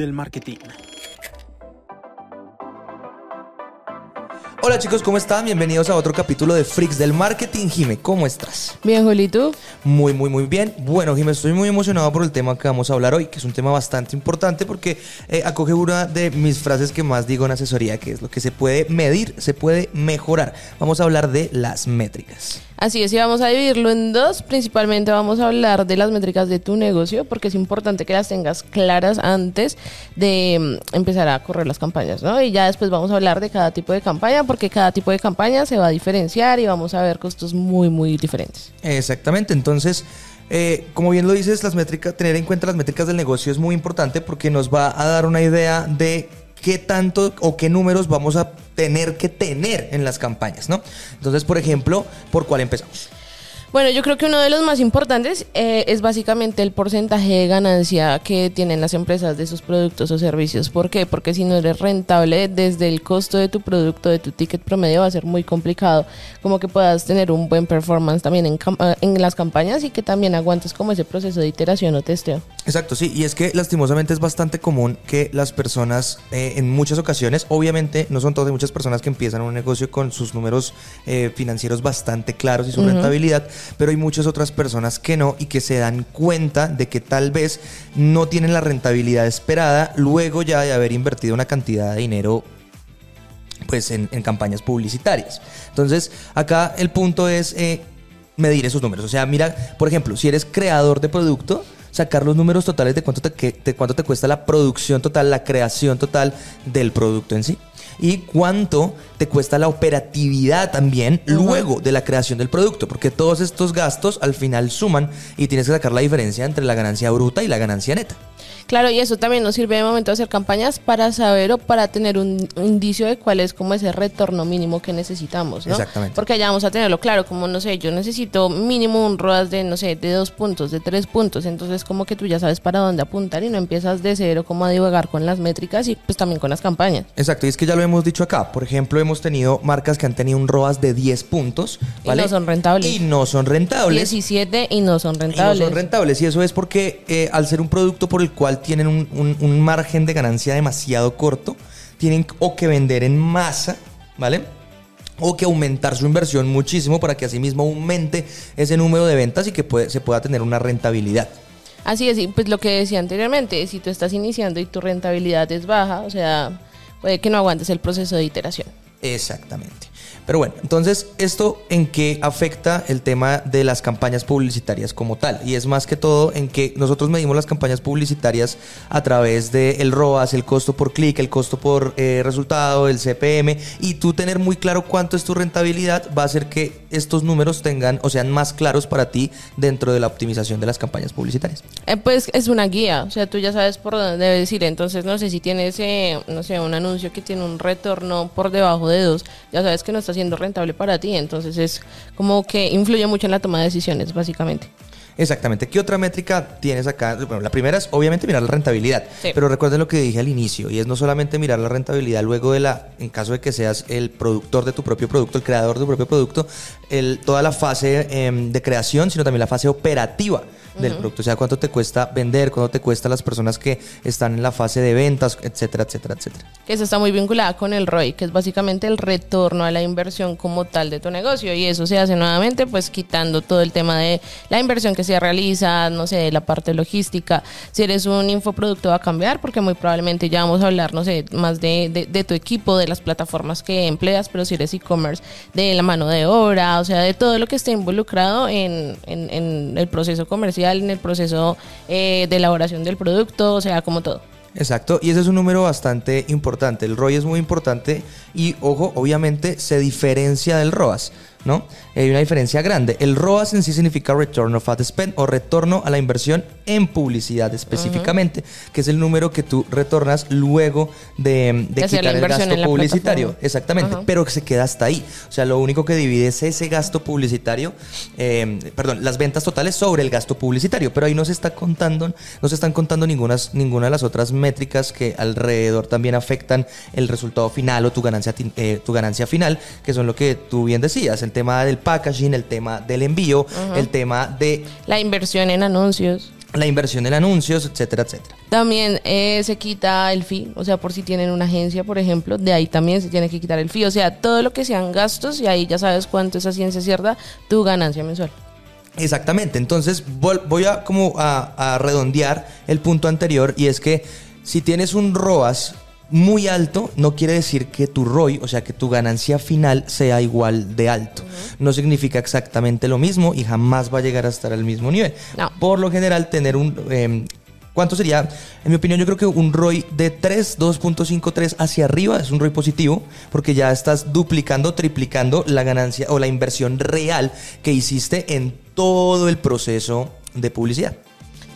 del marketing. Chicos, ¿cómo están? Bienvenidos a otro capítulo de Freaks del Marketing. Jime, ¿cómo estás? Bien, Julito. Muy, muy, muy bien. Bueno, Jime, estoy muy emocionado por el tema que vamos a hablar hoy, que es un tema bastante importante porque eh, acoge una de mis frases que más digo en asesoría, que es lo que se puede medir, se puede mejorar. Vamos a hablar de las métricas. Así es, y vamos a dividirlo en dos. Principalmente vamos a hablar de las métricas de tu negocio, porque es importante que las tengas claras antes de mm, empezar a correr las campañas, ¿no? Y ya después vamos a hablar de cada tipo de campaña, porque cada tipo de campaña se va a diferenciar y vamos a ver costos muy, muy diferentes. Exactamente, entonces... Eh, como bien lo dices, las métricas, tener en cuenta las métricas del negocio es muy importante porque nos va a dar una idea de qué tanto o qué números vamos a tener que tener en las campañas, ¿no? Entonces, por ejemplo, ¿por cuál empezamos? Bueno, yo creo que uno de los más importantes eh, es básicamente el porcentaje de ganancia que tienen las empresas de sus productos o servicios. ¿Por qué? Porque si no eres rentable desde el costo de tu producto, de tu ticket promedio, va a ser muy complicado como que puedas tener un buen performance también en, eh, en las campañas y que también aguantes como ese proceso de iteración o testeo. Exacto, sí, y es que lastimosamente es bastante común que las personas eh, en muchas ocasiones, obviamente no son todas, hay muchas personas que empiezan un negocio con sus números financieros bastante claros y su rentabilidad, pero hay muchas otras personas que no y que se dan cuenta de que tal vez no tienen la rentabilidad esperada luego ya de haber invertido una cantidad de dinero pues en, campañas publicitarias. Entonces, acá el punto es eh, medir esos números. O sea, mira, por ejemplo, si eres creador de producto, sacar los números totales de cuánto te, de cuánto te cuesta la producción total, la creación total del producto en sí y cuánto te cuesta la operatividad también luego de la creación del producto, porque todos estos gastos al final suman y tienes que sacar la diferencia entre la ganancia bruta y la ganancia neta. Claro, y eso también nos sirve de momento hacer campañas para saber o para tener un, indicio de cuál es como ese retorno mínimo que necesitamos, ¿no? Exactamente. Porque allá vamos a tenerlo claro, como no sé, yo necesito mínimo un ROAS de, no sé, de dos puntos, de tres puntos, entonces como que tú ya sabes para dónde apuntar y no empiezas de cero como a divagar con las métricas y pues también con las campañas. Exacto, y es que ya lo hemos dicho acá, por ejemplo, hemos tenido marcas que han tenido un ROAS de 10 puntos, ¿vale? Y no son rentables. Y no son rentables. 17 y no son rentables. Y no son rentables, y eso es porque eh, al ser un producto por el cual tienen un, margen de ganancia demasiado corto, tienen o que vender en masa, ¿vale? o que aumentar su inversión muchísimo para que asimismo aumente ese número de ventas y que se pueda tener una rentabilidad. Así es, y pues lo que decía anteriormente, si tú estás iniciando y tu rentabilidad es baja, o sea, puede que no aguantes el proceso de iteración. Exactamente. Pero bueno, entonces, ¿esto en qué afecta el tema de las campañas publicitarias como tal? Y es más que todo en que nosotros medimos las campañas publicitarias a través del el ROAS, el costo por clic, el costo por eh, resultado, el CPM, y tú tener muy claro cuánto es tu rentabilidad va a hacer que estos números tengan o sean más claros para ti dentro de la optimización de las campañas publicitarias. Eh, pues es una guía, o sea, tú ya sabes por dónde debes ir, entonces no sé si tienes, eh, no sé, un anuncio que tiene un retorno por debajo de dos, ya sabes que no está siendo rentable para ti. Entonces es como que influye mucho en la toma de decisiones, básicamente. Exactamente. ¿Qué otra métrica tienes acá? Bueno, la primera es obviamente mirar la rentabilidad. Pero recuerden lo que dije al inicio, y es no solamente mirar la rentabilidad luego de la, en caso de que seas el productor de tu propio producto, el creador de tu propio producto, el, toda la fase em, de creación, sino también la fase operativa del producto. O sea, cuánto te cuesta vender, cuánto te cuesta las personas que están en la fase de ventas, etcétera, etcétera, etcétera. Que eso está muy vinculada con el ROI, que es básicamente el retorno a la inversión como tal de tu negocio. Y eso se hace nuevamente, pues quitando todo el tema de la inversión que se realiza, no sé, la parte logística. Si eres un infoproducto va a cambiar, porque muy probablemente ya vamos a hablar, no sé, más de, de, tu equipo, de las plataformas que empleas, pero si eres e-commerce, de la mano de obra, o sea, de todo lo que esté involucrado en, en, en el proceso comercial en el proceso eh, de elaboración del producto, o sea, como todo. Exacto, y ese es un número bastante importante. El ROI es muy importante y, ojo, obviamente se diferencia del ROAS. ¿No? Hay una diferencia grande. El ROAS en sí significa Return of Ad Spend o retorno a la inversión en publicidad específicamente, que es el número que tú retornas luego de, quitar el gasto publicitario. Exactamente, pero que se queda hasta ahí. O sea, lo único que divide es ese gasto publicitario, eh, perdón, las ventas totales sobre el gasto publicitario, pero ahí no se está contando, no se están contando ninguna, ninguna de las otras métricas que alrededor también afectan el resultado final o tu ganancia, eh, tu ganancia final, que son lo que tú bien decías, el tema del packaging, el tema del envío, el tema de... La inversión en anuncios. la inversión en anuncios, etcétera, etcétera. También eh, se quita el fee, o sea, por si tienen una agencia, por ejemplo, de ahí también se tiene que quitar el fee, o sea, todo lo que sean gastos y ahí ya sabes cuánto es a ciencia cierta tu ganancia mensual. Exactamente, entonces voy a como a, a redondear el punto anterior y es que si tienes un ROAS muy alto no quiere decir que tu ROI, o sea, que tu ganancia final sea igual de alto. No significa exactamente lo mismo y jamás va a llegar a estar al mismo nivel. Por lo general, tener un... Em, ¿Cuánto sería? En mi opinión, yo creo que un ROI de 3, 2.53 hacia arriba es un ROI positivo, porque ya estás duplicando, triplicando la ganancia o la inversión real que hiciste en todo el proceso de publicidad.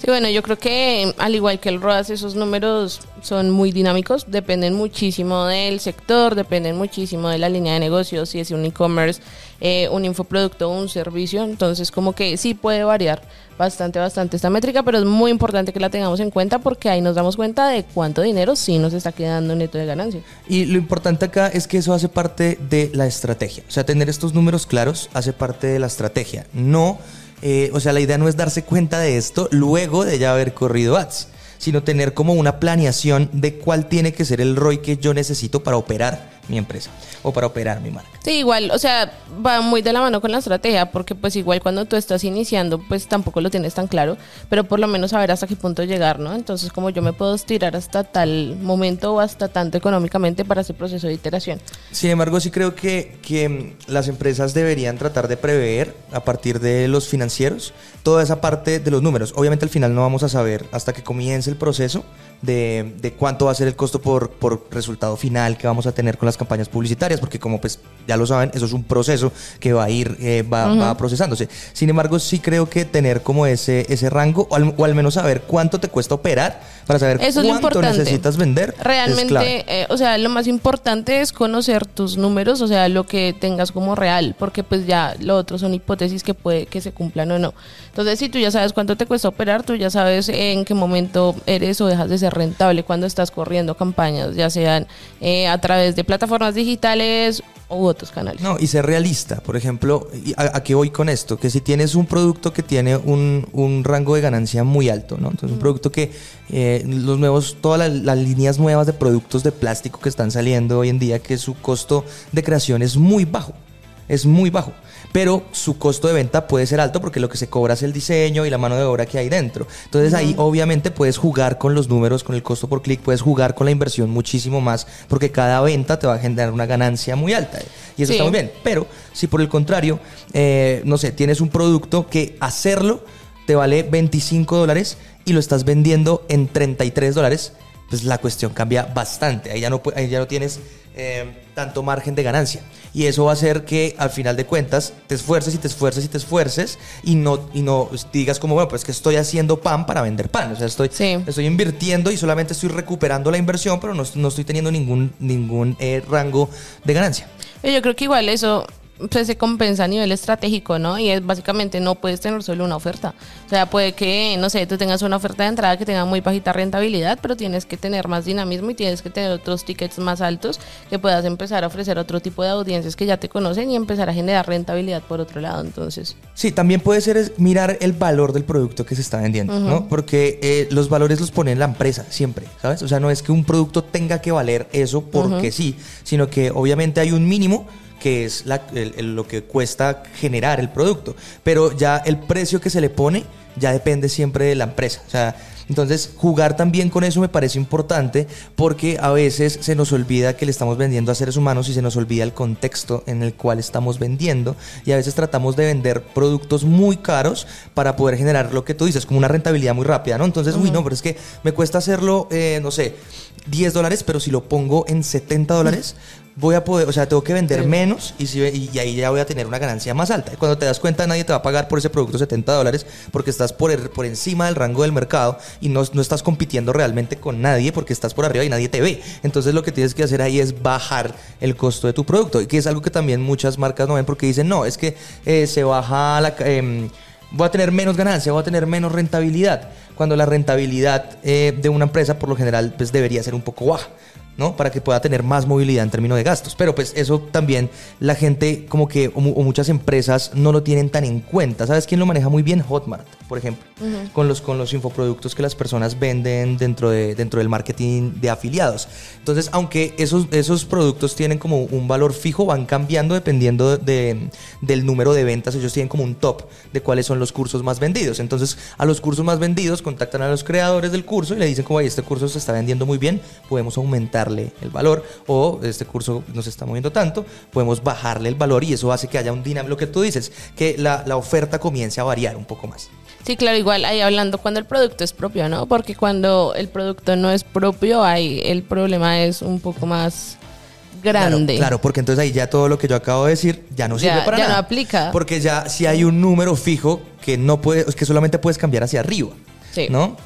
Sí, bueno, yo creo que al igual que el ROAS, esos números son muy dinámicos, dependen muchísimo del sector, dependen muchísimo de la línea de negocio, si es un e-commerce, eh, un infoproducto un servicio, entonces como que sí puede variar bastante, bastante esta métrica, pero es muy importante que la tengamos en cuenta porque ahí nos damos cuenta de cuánto dinero sí nos está quedando neto de ganancia. Y lo importante acá es que eso hace parte de la estrategia, o sea, tener estos números claros hace parte de la estrategia, no eh, o sea, la idea no es darse cuenta de esto luego de ya haber corrido ads, sino tener como una planeación de cuál tiene que ser el ROI que yo necesito para operar mi empresa o para operar mi marca. Sí, igual, o sea, va muy de la mano con la estrategia, porque pues igual cuando tú estás iniciando, pues tampoco lo tienes tan claro, pero por lo menos saber hasta qué punto llegar, ¿no? Entonces, como yo me puedo estirar hasta tal momento o hasta tanto económicamente para ese proceso de iteración. Sin embargo, sí creo que, que las empresas deberían tratar de prever a partir de los financieros toda esa parte de los números. Obviamente al final no vamos a saber hasta que comience el proceso, de, cuánto va a ser el costo por, por, resultado final que vamos a tener con las campañas publicitarias, porque como pues ya lo saben, eso es un proceso que va a ir, eh, va, procesándose. Sin embargo, sí creo que tener como ese, ese rango, o al, menos saber cuánto te cuesta operar, para saber cuánto necesitas vender. Realmente, eh, o sea, lo más importante es conocer tus números, o sea, lo que tengas como real, porque pues ya lo otro son hipótesis que puede que se cumplan o no. Entonces, si tú ya sabes cuánto te cuesta operar, tú ya sabes en qué momento eres o dejas de ser rentable cuando estás corriendo campañas, ya sean eh, a través de plataformas digitales u otros canales. No, y ser realista, por ejemplo, ¿a, qué voy con esto? Que si tienes un producto que tiene un, un rango de ganancia muy alto, ¿no? Entonces, un producto que eh, los nuevos, todas las, líneas nuevas de productos de plástico que están saliendo hoy en día, que su costo de creación es muy bajo, es muy bajo pero su costo de venta puede ser alto porque lo que se cobra es el diseño y la mano de obra que hay dentro. Entonces ahí obviamente puedes jugar con los números, con el costo por clic, puedes jugar con la inversión muchísimo más porque cada venta te va a generar una ganancia muy alta. Y eso está muy bien. Pero si por el contrario, eh, no sé, tienes un producto que hacerlo te vale 25 dólares y lo estás vendiendo en 33 dólares, pues la cuestión cambia bastante. Ahí ya no, ahí ya no tienes eh, tanto margen de ganancia. Y eso va a hacer que al final de cuentas te esfuerces y te esfuerces y te esfuerces y no, y no digas como, bueno, pues que estoy haciendo pan para vender pan. O sea, estoy, estoy invirtiendo y solamente estoy recuperando la inversión, pero no, estoy teniendo ningún, ningún eh, rango de ganancia. Yo creo que igual eso pues, se compensa a nivel estratégico, ¿no? Y es básicamente no puedes tener solo una oferta. O sea, puede que, no sé, tú tengas una oferta de entrada que tenga muy bajita rentabilidad, pero tienes que tener más dinamismo y tienes que tener otros tickets más altos que puedas empezar a ofrecer otro tipo de audiencias que ya te conocen y empezar a generar rentabilidad por otro lado. Entonces. Sí, también puede ser mirar el valor del producto que se está vendiendo, ¿no? Porque eh, los valores los pone la empresa siempre, ¿sabes? O sea, no es que un producto tenga que valer eso porque sí, sino que obviamente hay un mínimo que es lo que cuesta generar el producto. Pero ya el precio que se le pone ya depende siempre de la empresa. O sea, entonces jugar también con eso me parece importante porque a veces se nos olvida que le estamos vendiendo a seres humanos y se nos olvida el contexto en el cual estamos vendiendo y a veces tratamos de vender productos muy caros para poder generar lo que tú dices, como una rentabilidad muy rápida, ¿no? Entonces, uy, no, pero es que me cuesta hacerlo, eh, no sé, 10 dólares, pero si lo pongo en 70 dólares, voy a poder, o sea, tengo que vender menos y, si, y, ahí ya voy a tener una ganancia más alta. Cuando te das cuenta, nadie te va a pagar por ese producto 70 dólares porque estás por, por encima del rango del mercado y no, no, estás compitiendo realmente con nadie porque estás por arriba y nadie te ve. Entonces lo que tienes que hacer ahí es bajar el costo de tu producto, y que es algo que también muchas marcas no ven porque dicen, no, es que eh, se baja la... Eh, voy a tener menos ganancia, voy a tener menos rentabilidad, cuando la rentabilidad eh, de una empresa por lo general pues debería ser un poco baja ¿no? Para que pueda tener más movilidad en términos de gastos. Pero pues eso también la gente como que o, muchas empresas no lo tienen tan en cuenta. ¿Sabes quién lo maneja muy bien? Hotmart, por ejemplo, con, los, con los infoproductos que las personas venden dentro, de, dentro del marketing de afiliados. Entonces, aunque esos, esos productos tienen como un valor fijo, van cambiando dependiendo de, del número de ventas. Ellos tienen como un top de cuáles son los cursos más vendidos. Entonces, a los cursos más vendidos contactan a los creadores del curso y le dicen como, este curso se está vendiendo muy bien, podemos aumentar el valor o este curso nos está moviendo tanto, podemos bajarle el valor y eso hace que haya un dinámico, lo que tú dices, que la, la oferta comience a variar un poco más. Sí, claro, igual ahí hablando cuando el producto es propio, ¿no? Porque cuando el producto no es propio, ahí el problema es un poco más grande. Claro, porque entonces ahí ya todo lo que yo acabo de decir ya no sirve para ya nada. no aplica. Porque ya si hay un número fijo que no puede, que solamente puedes cambiar hacia arriba. Sí. ¿No?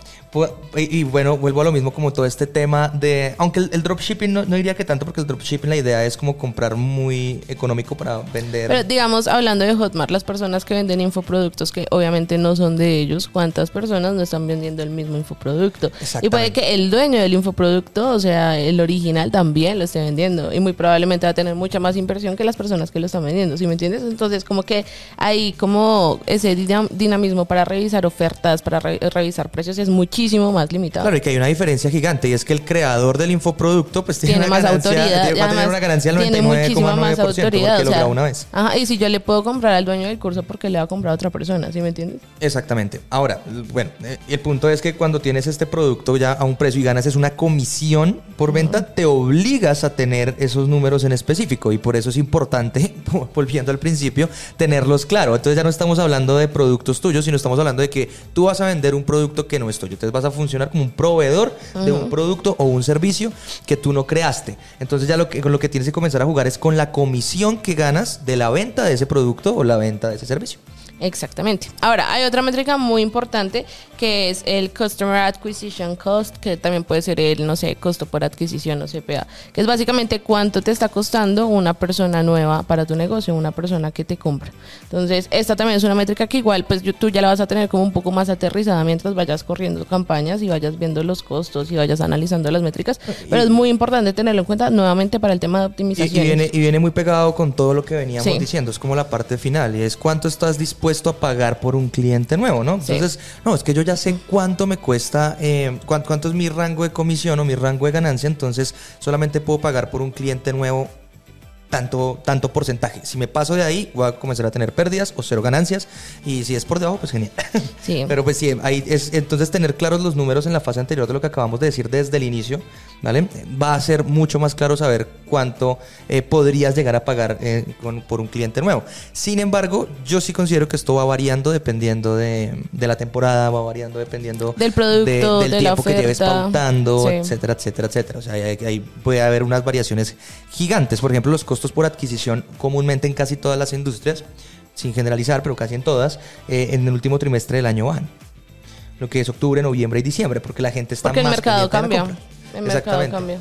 Y, bueno, vuelvo a lo mismo como todo este tema de... Aunque el, dropshipping no, diría que tanto, porque el dropshipping la idea es como comprar muy económico para vender. Pero digamos, hablando de Hotmart, las personas que venden infoproductos que obviamente no son de ellos, ¿cuántas personas no están vendiendo el mismo infoproducto? Y puede que el dueño del infoproducto, o sea, el original también lo esté vendiendo. Y muy probablemente va a tener mucha más inversión que las personas que lo están vendiendo, ¿sí me entiendes? Entonces, como que hay como ese dinamismo para revisar ofertas, para revisar precios, es muchísimo muchísimo más limitado. Claro, y que hay una diferencia gigante y es que el creador del infoproducto pues tiene, más autoridad, va a tener una ganancia del 99,9% porque lo graba una vez. Ajá, y si yo le puedo comprar al dueño del curso porque le va a comprar a otra persona, ¿sí me entiendes? Exactamente. Ahora, bueno, eh, el punto es que cuando tienes este producto ya a un precio y ganas es una comisión por venta, te obligas a tener esos números en específico y por eso es importante, volviendo al principio, tenerlos claro. Entonces ya no estamos hablando de productos tuyos, sino estamos hablando de que tú vas a vender un producto que no es tuyo vas a funcionar como un proveedor de un producto o un servicio que tú no creaste. Entonces ya lo que, lo que tienes que comenzar a jugar es con la comisión que ganas de la venta de ese producto o la venta de ese servicio. Exactamente. Ahora, hay otra métrica muy importante que es el Customer Acquisition Cost, que también puede ser el, no sé, costo por adquisición o CPA, que es básicamente cuánto te está costando una persona nueva para tu negocio, una persona que te compra. Entonces, esta también es una métrica que igual, pues tú ya la vas a tener como un poco más aterrizada mientras vayas corriendo campañas y vayas viendo los costos y vayas analizando las métricas, pero es muy importante tenerlo en cuenta nuevamente para el tema de optimización. Y, viene, y viene muy pegado con todo lo que veníamos diciendo, es como la parte final, y es cuánto estás dispuesto a pagar por un cliente nuevo, ¿no? Entonces, no, es que yo ya sé cuánto me cuesta, eh, cuánto, cuánto es mi rango de comisión o mi rango de ganancia, entonces solamente puedo pagar por un cliente nuevo tanto, tanto porcentaje. Si me paso de ahí, voy a comenzar a tener pérdidas o cero ganancias. Y si es por debajo, pues genial. Sí. Pero pues sí, ahí es, entonces tener claros los números en la fase anterior de lo que acabamos de decir desde el inicio, ¿vale? Va a ser mucho más claro saber cuánto eh, podrías llegar a pagar eh, por un cliente nuevo. Sin embargo, yo sí considero que esto va variando dependiendo de, la temporada, va variando dependiendo del producto, del tiempo que lleves pautando, etcétera, etcétera, etcétera. O sea, ahí, ahí puede haber unas variaciones gigantes. Por ejemplo, los costos por adquisición comúnmente en casi todas las industrias, sin generalizar, pero casi en todas, eh, en el último trimestre del año van. Lo que es octubre, noviembre y diciembre, porque la gente está porque el mercado cambia. El mercado cambia.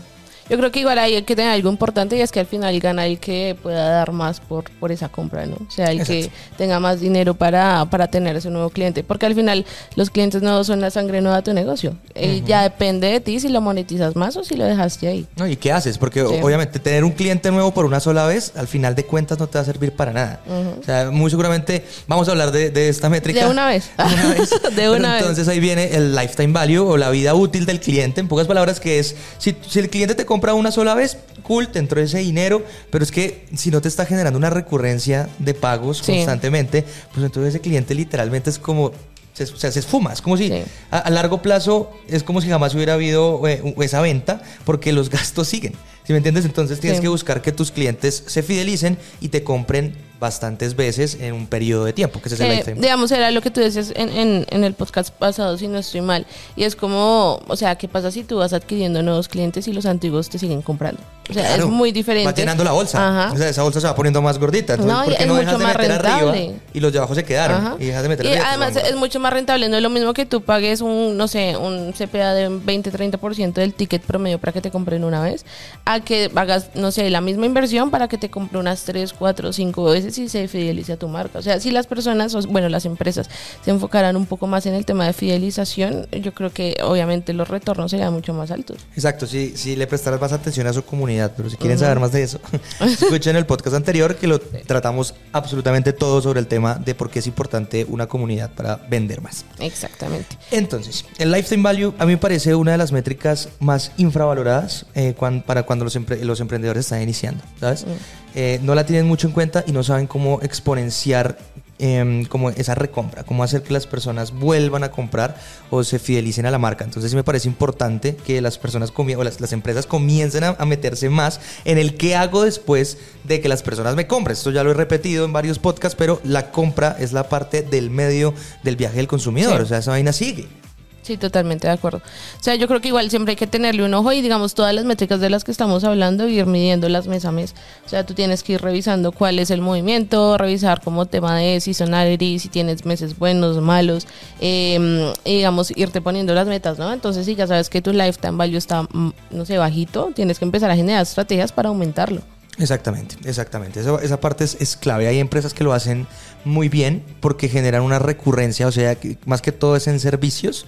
Yo creo que igual hay que tener algo importante y es que al final gana el que pueda dar más por, por esa compra, ¿no? O sea, el que tenga más dinero para, para tener ese nuevo cliente. Porque al final los clientes nuevos son la sangre nueva de tu negocio. Eh, ya depende de ti si lo monetizas más o si lo dejaste ahí. No, ¿y qué haces? Porque obviamente tener un cliente nuevo por una sola vez, al final de cuentas no te va a servir para nada. O sea, muy seguramente vamos a hablar de, esta métrica. De una vez. De una vez. de una vez. Entonces ahí viene el lifetime value o la vida útil del cliente. En pocas palabras, que es, si, si el cliente te compra compra una sola vez, cool, te entró ese dinero, pero es que si no te está generando una recurrencia de pagos constantemente, pues entonces ese cliente literalmente es como se, o sea, se esfuma. Es como si a, largo plazo es como si jamás hubiera habido eh, esa venta porque los gastos siguen. ¿Sí me entiendes? Entonces tienes que buscar que tus clientes se fidelicen y te compren bastantes veces en un periodo de tiempo, que ese es el lifetime. Digamos, era lo que tú decías en, en, el podcast pasado, si no estoy mal. Y es como, o sea, ¿qué pasa si tú vas adquiriendo nuevos clientes y los antiguos te siguen comprando? O sea, es muy diferente. Va llenando la bolsa. O sea, esa bolsa se va poniendo más gordita. Entonces, no, ¿por qué no dejas de meter arriba y los de abajo se quedaron? Y dejas de meter y además es mucho más rentable. No es lo mismo que tú pagues un, no sé, un CPA de 20-30% del ticket promedio para que te compren una vez, a a que hagas, no sé, la misma inversión para que te compre unas 3, 4, 5 veces y se fidelice a tu marca. O sea, si las personas, bueno, las empresas se enfocaran un poco más en el tema de fidelización, yo creo que obviamente los retornos serían mucho más altos. Exacto, si, si le prestaras más atención a su comunidad, pero si quieren saber más de eso, escuchen el podcast anterior que lo tratamos absolutamente todo sobre el tema de por qué es importante una comunidad para vender más. Exactamente. Entonces, el lifetime value a mí me parece una de las métricas más infravaloradas eh, para cuando los, los emprendedores están iniciando, ¿sabes? Mm. Eh, no la tienen mucho en cuenta y no saben cómo exponenciar Em, como esa recompra, cómo hacer que las personas vuelvan a comprar o se fidelicen a la marca. Entonces sí me parece importante que las personas o las, las empresas comiencen a, meterse más en el qué hago después de que las personas me compren. Esto ya lo he repetido en varios podcasts, pero la compra es la parte del medio del viaje del consumidor. O sea, esa vaina sigue. Sí, totalmente de acuerdo. O sea, yo creo que igual siempre hay que tenerle un ojo y digamos todas las métricas de las que estamos hablando y ir midiéndolas mes a mes. O sea, tú tienes que ir revisando cuál es el movimiento, revisar como tema de seasonality, si tienes meses buenos, malos, eh, digamos irte poniendo las metas, ¿no? Entonces, si ya sabes que tu lifetime value está, mm, no sé, bajito, tienes que empezar a generar estrategias para aumentarlo. Exactamente, exactamente. Esa, esa parte es, es, clave. Hay empresas que lo hacen muy bien porque generan una recurrencia, o sea, que más que todo es en servicios,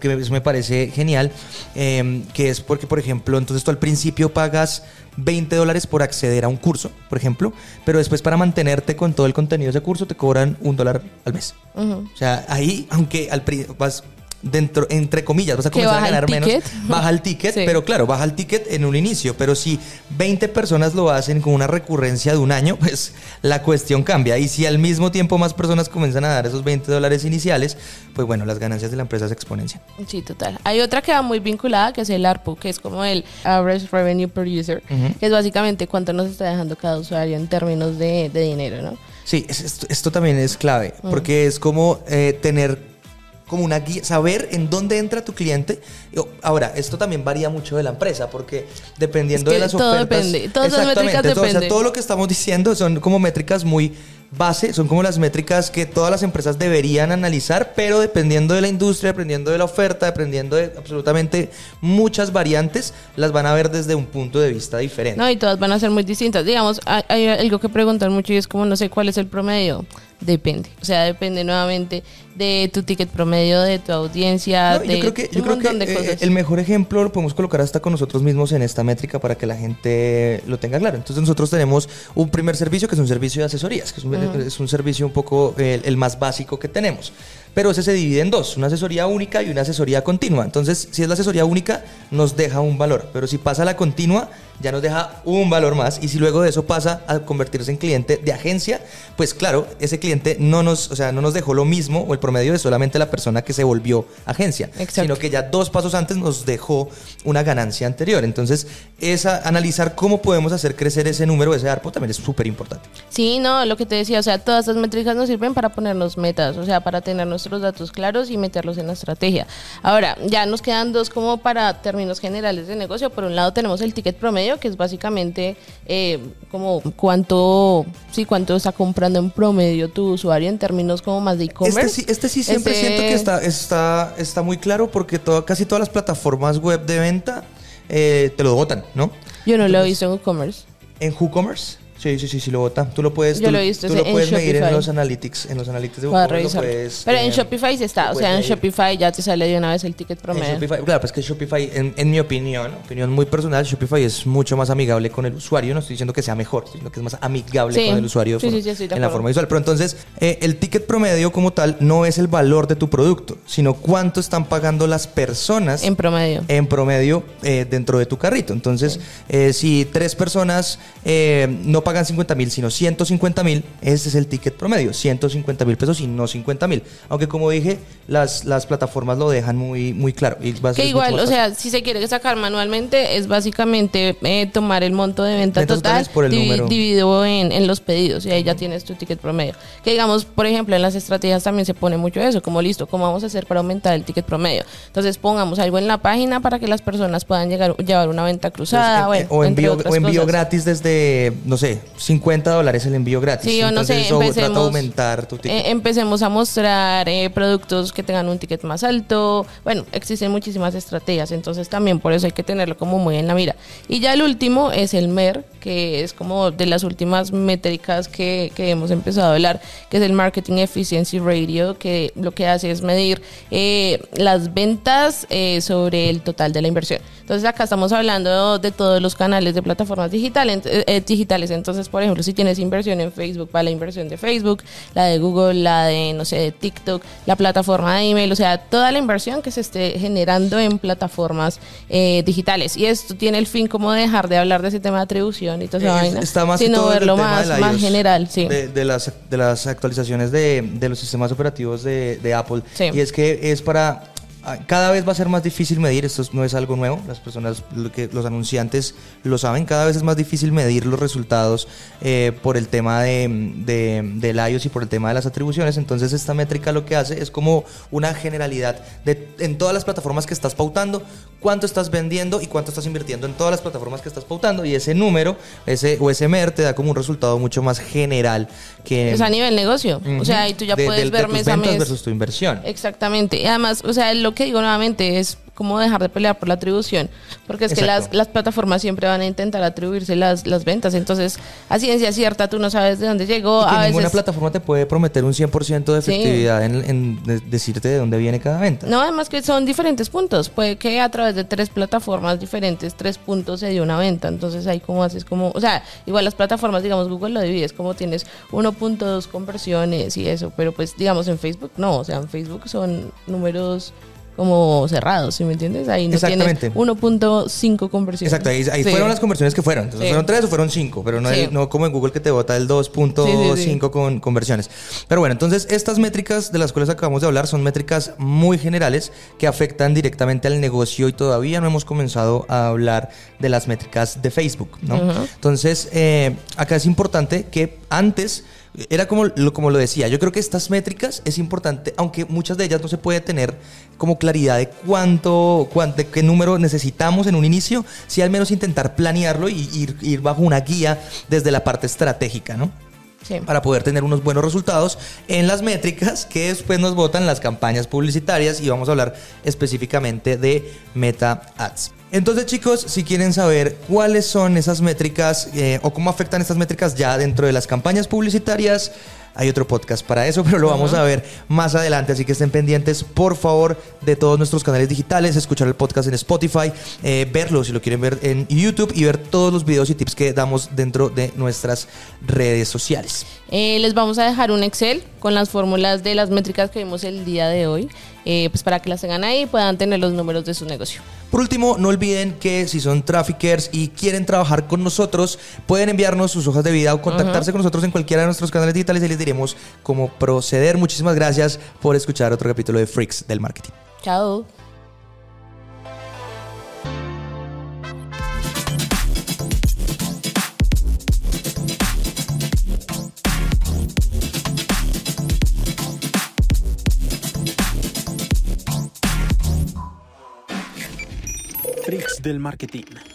que eso me parece genial, em, que es porque, por ejemplo, entonces tú al principio pagas 20 dólares por acceder a un curso, por ejemplo, pero después para mantenerte con todo el contenido de ese curso te cobran un dólar al mes. O sea, ahí, aunque al vas dentro, entre comillas, vas a comenzar a ganar menos. Baja el ticket, pero claro, baja el ticket en un inicio. Pero si 20 personas lo hacen con una recurrencia de un año, pues la cuestión cambia. Y si al mismo tiempo más personas comienzan a dar esos 20 dólares iniciales, pues bueno, las ganancias de la empresa se exponencian. Sí, total. Hay otra que va muy vinculada, que es el ARPU, que es como el Average Revenue Per User, que es básicamente cuánto nos está dejando cada usuario en términos de, dinero, ¿no? Sí, esto, también es clave, porque es como eh, tener como una guía, saber en dónde entra tu cliente. Ahora, esto también varía mucho de la empresa, porque dependiendo de las todo ofertas. Depende. Todas las métricas dependen. todo lo que estamos diciendo son como métricas muy base, son como las métricas que todas las empresas deberían analizar, pero dependiendo de la industria, dependiendo de la oferta, dependiendo de absolutamente muchas variantes, las van a ver desde un punto de vista diferente. No, y todas van a ser muy distintas. Digamos, hay, algo que preguntan mucho y es como, no sé cuál es el promedio. Depende. O sea, depende nuevamente de tu ticket promedio, de tu audiencia, de yo creo que, yo creo que eh, el mejor ejemplo lo podemos colocar hasta con nosotros mismos en esta métrica para que la gente lo tenga claro. Entonces nosotros tenemos un primer servicio que es un servicio de asesorías, que es un, es un servicio un poco el, más básico que tenemos. Pero ese se divide en dos, una asesoría única y una asesoría continua. Entonces, si es la asesoría única, nos deja un valor. Pero si pasa a la continua, ya nos deja un valor más. Y si luego de eso pasa a convertirse en cliente de agencia, pues claro, ese cliente no nos, o sea, no nos dejó lo mismo o el promedio de solamente la persona que se volvió agencia, sino que ya dos pasos antes nos dejó una ganancia anterior. Entonces, esa, analizar cómo podemos hacer crecer ese número, ese ARPO, también es súper importante. Sí, no, lo que te decía, o sea, todas estas métricas nos sirven para ponernos metas, o sea, para tener nuestros datos claros y meterlos en la estrategia. Ahora, ya nos quedan dos como para términos generales de negocio. Por un lado tenemos el ticket promedio, que es básicamente eh, como cuánto, sí, cuánto está comprando en promedio tu usuario en términos como más de e-commerce. Este sí, este sí siempre este siento que está, está, está muy claro porque todo, casi todas las plataformas web de venta eh, te lo votan, ¿no? Yo no lo he visto en e-commerce. ¿En WooCommerce? Sí, sí, sí, sí lo vota. Tú lo puedes, tú, lo, puedes medir en los analytics, en los analytics de WooCommerce. Pero en eh, Shopify sí está, o sea, en Shopify ya te sale de una vez el ticket promedio. claro, pues que Shopify, en, mi opinión, opinión muy personal, Shopify es mucho más amigable con el usuario. No estoy diciendo que sea mejor, sino que es más amigable con el usuario sí, sí, en la forma visual. Pero entonces, eh, el ticket promedio como tal no es el valor de tu producto, sino cuánto están pagando las personas en promedio, en promedio eh, dentro de tu carrito. Entonces, si tres personas no pagan 50 mil, sino 150 mil, ese es el ticket promedio, 150 mil pesos y no 50 mil. Aunque como dije, las, las plataformas lo dejan muy, muy claro. Y que igual, o sea, si se quiere sacar manualmente, es básicamente eh, tomar el monto de venta total dividido en, en, los pedidos y ahí ya tienes tu ticket promedio. Que digamos, por ejemplo, en las estrategias también se pone mucho eso, como listo, ¿cómo vamos a hacer para aumentar el ticket promedio? Entonces pongamos algo en la página para que las personas puedan llegar llevar una venta cruzada. o envío, o envío gratis desde, no sé, sé, 50 dólares el envío gratis. Sí, o no sé, Entonces, eso empecemos, trata de aumentar tu ticket. eh, empecemos a mostrar eh, productos que tengan un ticket más alto. Bueno, existen muchísimas estrategias, entonces también por eso hay que tenerlo como muy en la mira. Y ya el último es el MER, que es como de las últimas métricas que, que hemos empezado a hablar, que es el Marketing Efficiency Radio, que lo que hace es medir eh, las ventas eh, sobre el total de la inversión. Entonces acá estamos hablando de todos los canales de plataformas digitales, eh, digitales. Entonces, por ejemplo, si tienes inversión en Facebook, va la inversión de Facebook, la de Google, la de, no sé, de TikTok, la plataforma de email, o sea, toda la inversión que se esté generando en plataformas eh, digitales. Y esto tiene el fin como de dejar de hablar de ese tema de atribución y toda esa Eh, vaina, está más sino verlo más, más iOS, general, sí. De, de las, de las actualizaciones de, de los sistemas operativos de, de Apple. Sí. Y es que es para. Ah, Cada vez va a ser más difícil medir, esto no es algo nuevo, las personas, que, los anunciantes lo saben, cada vez es más difícil medir los resultados eh, por el tema de, de, del iOS y por el tema de las atribuciones, entonces esta métrica lo que hace es como una generalidad de en todas las plataformas que estás pautando, cuánto estás vendiendo y cuánto estás invirtiendo en todas las plataformas que estás pautando y ese número, ese o ese MER te da como un resultado mucho más general que... Es a nivel negocio. O sea, y tú ya de- puedes del- de ver tus mes a ventas mes. versus tu inversión. Exactamente. Y además, o sea, lo que digo nuevamente es como dejar de pelear por la atribución, porque es que Exacto. las, las plataformas siempre van a intentar atribuirse las, las ventas, entonces a ciencia cierta tú no sabes de dónde llegó, Y que a ninguna veces... plataforma te puede prometer un 100% de Sí. efectividad en, en de- decirte de dónde viene cada venta. No, además que son diferentes puntos. Puede que a través de tres plataformas diferentes, tres puntos se dio una venta. Entonces ahí como haces como, o sea, igual las plataformas, digamos, Google lo divides como tienes 1.2 conversiones y eso, pero pues digamos en Facebook no, o sea, en Facebook son números como cerrados, ¿sí me entiendes? Ahí no tienes Exactamente. 1.5 conversiones. Exacto, ahí, ahí Sí. fueron las conversiones que fueron. Entonces Sí. fueron tres o fueron cinco, pero no, Sí. el- no como en Google que te bota el 2.5 Sí, sí, sí. con conversiones. Pero bueno, entonces estas métricas de las cuales acabamos de hablar son métricas muy generales que afectan directamente al negocio y todavía no hemos comenzado a hablar de las métricas de Facebook, ¿no? Entonces, eh, acá es importante que antes era como lo, como lo decía, yo creo que estas métricas es importante, aunque muchas de ellas no se puede tener como claridad de cuánto, cuánto de qué número necesitamos en un inicio, sí al menos intentar planearlo y ir, ir bajo una guía desde la parte estratégica, ¿no? Sí. para poder tener unos buenos resultados en las métricas que después nos votan las campañas publicitarias y vamos a hablar específicamente de Meta Ads. Entonces chicos, si quieren saber cuáles son esas métricas eh, o cómo afectan estas métricas ya dentro de las campañas publicitarias, hay otro podcast para eso, pero lo vamos a ver más adelante, así que estén pendientes por favor de todos nuestros canales digitales, escuchar el podcast en Spotify, eh, verlo si lo quieren ver en YouTube y ver todos los videos y tips que damos dentro de nuestras redes sociales. Eh, les vamos a dejar un Excel con las fórmulas de las métricas que vimos el día de hoy, eh, pues para que las tengan ahí y puedan tener los números de su negocio. Por último, no olviden que si son traffickers y quieren trabajar con nosotros, pueden enviarnos sus hojas de vida o contactarse con nosotros en cualquiera de nuestros canales digitales y les diremos cómo proceder. Muchísimas gracias por escuchar otro capítulo de Freaks del Marketing. Chao. Del marketing.